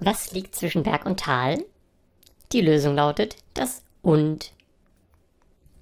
Was liegt zwischen Berg und Tal? Die Lösung lautet das und.